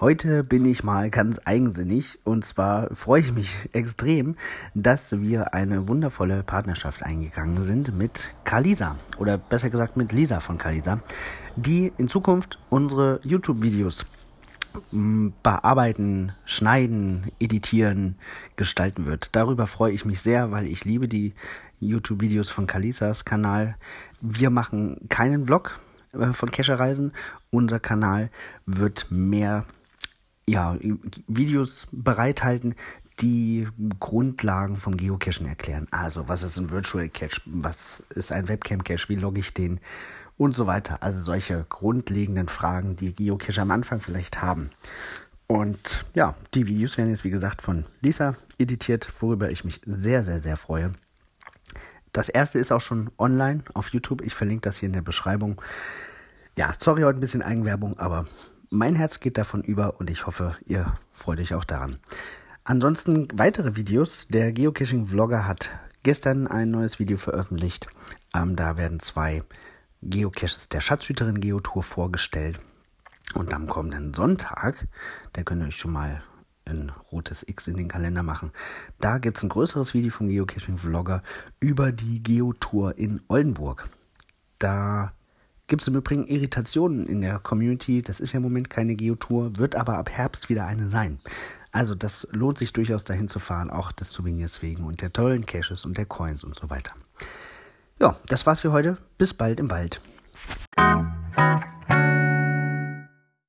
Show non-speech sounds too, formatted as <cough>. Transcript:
Heute bin ich mal ganz eigensinnig und zwar freue ich mich <laughs> extrem, dass wir eine wundervolle Partnerschaft eingegangen sind mit Kalisa oder besser gesagt mit Lisa von Kalisa, die in Zukunft unsere YouTube-Videos mm, bearbeiten, schneiden, editieren, gestalten wird. Darüber freue ich mich sehr, weil ich liebe die YouTube-Videos von Kalisas Kanal. Wir machen keinen Vlog äh, von Kescherreisen. Unser Kanal wird mehr ja, Videos bereithalten, die Grundlagen vom Geocachen erklären. Also, was ist ein Virtual Cache? Was ist ein Webcam Cache? Wie logge ich den? Und so weiter. Also solche grundlegenden Fragen, die Geocacher am Anfang vielleicht haben. Und ja, die Videos werden jetzt, wie gesagt, von Lisa editiert, worüber ich mich sehr, sehr, sehr freue. Das erste ist auch schon online auf YouTube. Ich verlinke das hier in der Beschreibung. Ja, sorry, heute ein bisschen Eigenwerbung, aber mein Herz geht davon über und ich hoffe, ihr freut euch auch daran. Ansonsten weitere Videos. Der Geocaching-Vlogger hat gestern ein neues Video veröffentlicht. Ähm, da werden zwei Geocaches der Schatzhüterin Geotour vorgestellt. Und am kommenden Sonntag, da könnt ihr euch schon mal ein rotes X in den Kalender machen. Da gibt es ein größeres Video vom Geocaching-Vlogger über die Geotour in Oldenburg. Da gibt es im Übrigen Irritationen in der Community. Das ist ja im Moment keine Geotour, wird aber ab Herbst wieder eine sein. Also das lohnt sich durchaus dahin zu fahren, auch des Souvenirs wegen und der tollen Caches und der Coins und so weiter. Ja, das war's für heute. Bis bald im Wald.